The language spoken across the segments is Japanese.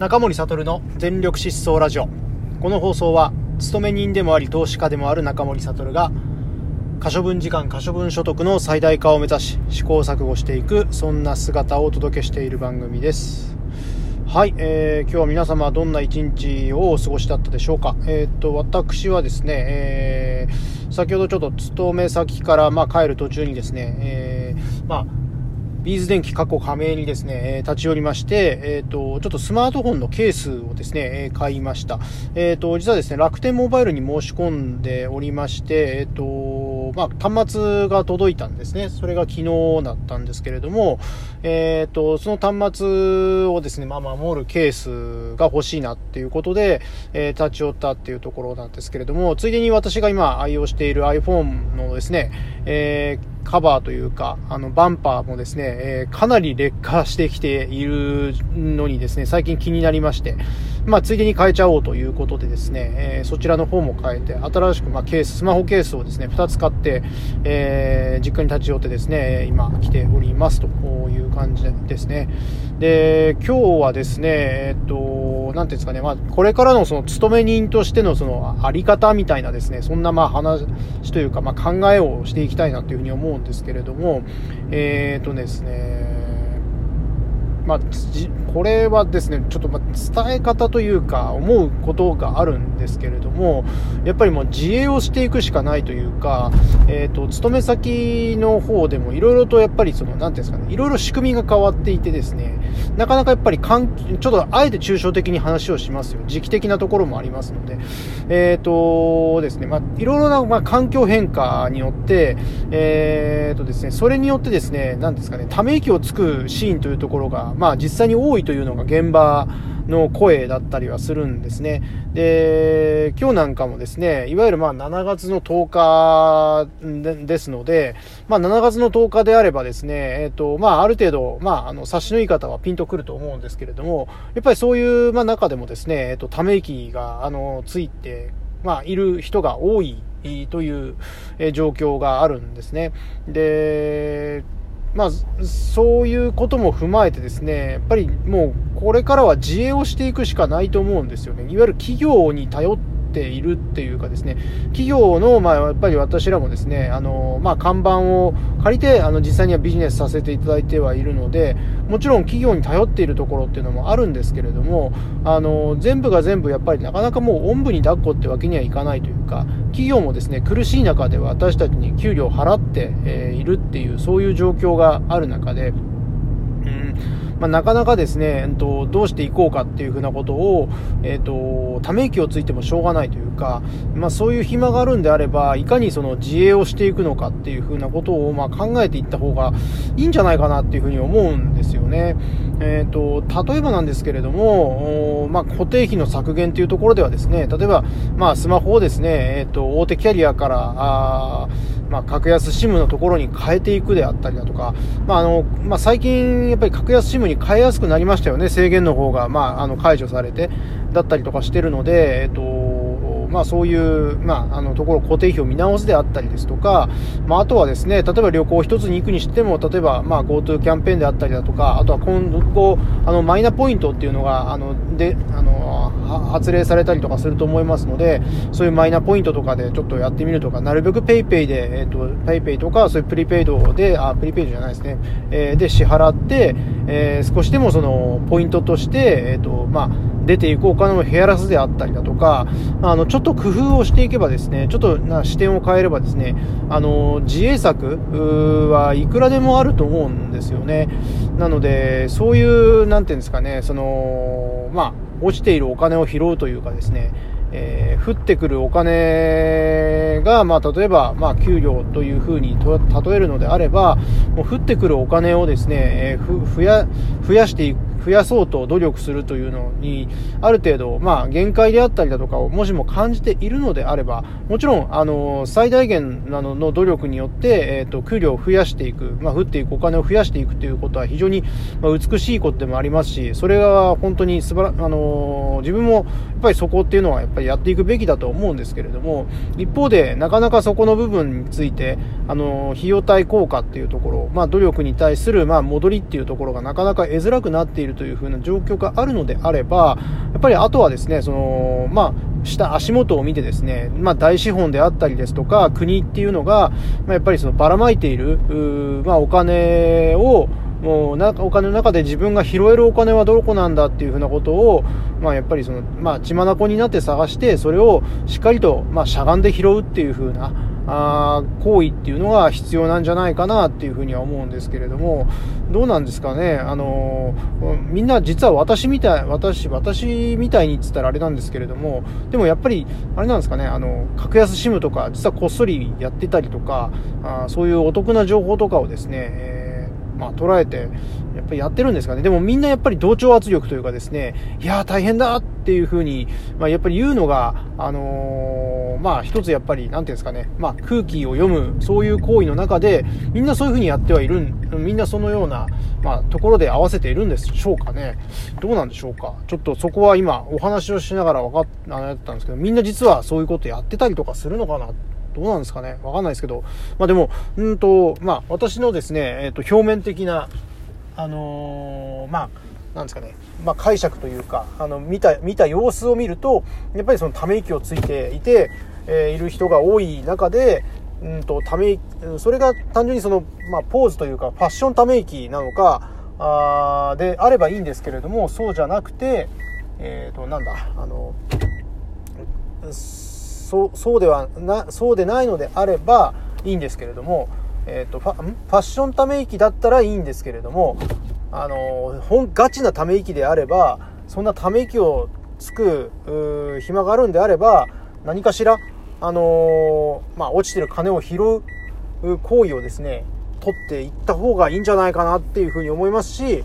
中森悟の全力疾走ラジオ。この放送は勤め人でもあり投資家でもある中森悟が可処分時間可処分所得の最大化を目指し試行錯誤していくそんな姿をお届けしている番組です。はい、えー、今日は皆様どんな一日をお過ごしだったでしょうか。えっ、と私はですね、えー、先ほどちょっと勤め先からまあ帰る途中にですね、えー、まあビーズ電機過去加盟にですね、え立ち寄りまして、えっ、ー、と、ちょっとスマートフォンのケースをですね、え買いました。えっ、ー、と、実はですね、楽天モバイルに申し込んでおりまして、えっ、と、まあ、端末が届いたんですね。それが昨日だったんですけれども、えっ、と、その端末をですね、まあ、守るケースが欲しいなっていうことで、え立ち寄ったっていうところなんですけれども、ついでに私が今愛用している iPhone のですね、えーカバーというか、あの、バンパーもですね、えー、かなり劣化してきているのにですね、最近気になりまして、まあ、ついでに変えちゃおうということでですね、えー、そちらの方も変えて、新しく、まあ、ケース、スマホケースをですね、2つ買って、えー、実家に立ち寄ってですね、今来ておりますという感じですね。で、今日はですね、えっと、なんていうんですかね、まあ、これからのその勤め人としてのそのあり方みたいなですね、そんなまあ話というか、まあ、考えをしていきたいなというふうに思うんですけれども、えっ、とですね、まあ、これはですね、ちょっとま伝え方というか、思うことがあるんですけれども、やっぱりもう自営をしていくしかないというか、えっ、ー、と、勤め先の方でもいろいろとやっぱりその、なんていうんですかね、いろいろ仕組みが変わっていてですね、なかなかやっぱりかん、ちょっとあえて抽象的に話をしますよ。時期的なところもありますので、えっ、ー、とですね、まあ、いろいろな、まあ、環境変化によって、えっ、ー、とですね、それによってですね、なんですかね、ため息をつくシーンというところが、まあ実際に多いというのが現場の声だったりはするんですね。で、今日なんかもですね、いわゆるまあ7月の10日ですので、まあ7月の10日であればですね、えっ、ー、と、まあある程度、まああの、察しのいい方はピンとくると思うんですけれども、やっぱりそういう、まあ中でもですね、えっ、ー、と、ため息が、あの、ついて、まあいる人が多いという状況があるんですね。で、まあ、そういうことも踏まえてですね、やっぱりもうこれからは自営をしていくしかないと思うんですよね。いわゆる企業に頼ってているっていうかですね、企業の、まあ、やっぱり私らもですね、あの、まあ、看板を借りて、あの、実際にはビジネスさせていただいてはいるので、もちろん企業に頼っているところっていうのもあるんですけれども、あの、全部が全部やっぱりなかなかもうおんぶに抱っこってわけにはいかないというか、企業もですね、苦しい中で私たちに給料を払って、えいるっていう、そういう状況がある中で、うんまあ、なかなかですね、えっと、どうしていこうかっていうふうなことを、えっと、ため息をついてもしょうがないというか、まあ、そういう暇があるんであれば、いかにその自営をしていくのかっていうふうなことを、まあ、考えていった方がいいんじゃないかなっていうふうに思うんですよね。えっと、例えばなんですけれども、まあ、固定費の削減というところではですね、例えば、まあ、スマホをですね、えっと、大手キャリアから、あまあ、格安 SIM のところに変えていくであったりだとか、まああのまあ、最近、やっぱり格安 SIM に変えやすくなりましたよね、制限の方が、まあ、あの解除されて、だったりとかしてるので、えっとまあ、そういう、まあ、あのところ固定費を見直すであったりですとか、まあ、あとはですね例えば旅行一つに行くにしても例えば、まあ、GoTo キャンペーンであったりだとかあとは今後あのマイナポイントっていうのがあのであの発令されたりとかすると思いますのでそういうマイナポイントとかでちょっとやってみるとかなるべく PayPay で、えーと、PayPay とかそういうプリペイドであプリペイドじゃないですね、えー、で支払って、えー、少しでもそのポイントとして、えーとまあ出ていくお金を減らすであったりだとか、あの、ちっと工夫をしていけばですね、ちょっとな視点を変えればですね、あの、自衛策はいくらでもあると思うんですよね。なので、そういう、なんていうんですかね、その、まあ、落ちているお金を拾うというかですね、えー、降ってくるお金が、まあ、例えば、まあ、給料というふうに例えるのであれば、もう降ってくるお金をですね、えー、増や、増やしていく増やそうと努力するというのに、ある程度、まあ、限界であったりだとかをもしも感じているのであれば、もちろん、あの、最大限なのの努力によって、えっ、ー、と、給料を増やしていく、まあ、降っていくお金を増やしていくということは非常に、まあ、美しいことでもありますし、それが本当に素晴ら、あの、自分も、やっぱりそこっていうのはやっぱりやっていくべきだと思うんですけれども、一方で、なかなかそこの部分について、あの、費用対効果っていうところ、まあ、努力に対する、まあ、戻りっていうところがなかなか得づらくなっているるという風な状況があるのであれば、やっぱりあとはですね、その、まあ、下、足元を見てですね、まあ、大資本であったりですとか、国っていうのが、まあ、やっぱりそのばらまいている、まあ、お金を、もうなお金の中で自分が拾えるお金はどこなんだっていうふうなことを、まあ、やっぱりその、まあ、血眼になって探してそれをしっかりと、まあ、しゃがんで拾うっていうふうなあ行為っていうのが必要なんじゃないかなっていうふうには思うんですけれどもどうなんですかね？あのみんな実は私みたい私私みたいにっつったらあれなんですけれどもでもやっぱりあれなんですかね？あの格安 SIM とか実はこっそりやってたりとかあそういうお得な情報とかをですね、えーまあ、捉えて、やっぱりやってるんですかね？でもみんなやっぱり同調圧力というかですね、いやー大変だっていうふうに、まあ、やっぱり言うのが、あのー、まあ一つやっぱり、なんていうんですかね、まあ空気を読む、そういう行為の中で、みんなそういうふうにやってはいる、みんなそのような、まあところで合わせているんでしょうかね。どうなんでしょうか。ちょっとそこは今お話をしながら分かっ、あったんですけど、みんな実はそういうことやってたりとかするのかなどうなんですかねわかんないですけど。まあでも、うんと、まあ私のですね、えっ、ー、と、表面的な、あのー、まあ、なんですかね、まあ、解釈というか、あの、見た、見た様子を見ると、やっぱりそのため息をついていて、えー、いる人が多い中で、うんと、ため、それが単純にその、まあ、ポーズというか、ファッションため息なのか、あであればいいんですけれども、そうじゃなくて、え、ー、と、なんだ、あの、そうそうではなそうでないのであればいいんですけれども、えーと、フファッションため息だったらいいんですけれどもあの本ガチなため息であればそんなため息をつく暇があるんであれば何かしら、あのまあ、落ちてる金を拾う行為をですね取っていった方がいいんじゃないかなっていうふうに思いますし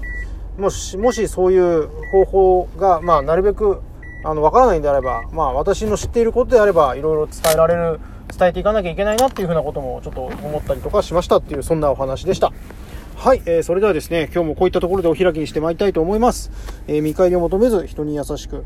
もしもしそういう方法が、まあ、なるべくあの、わからないんであれば、まあ、私の知っていることであれば、いろいろ伝えられる、伝えていかなきゃいけないなっていうふうなこともちょっと思ったりとかしましたっていう、そんなお話でした。はい、えー、それではですね、今日もこういったところでお開きにしてまいりたいと思います。えー、見返りを求めず、人に優しく、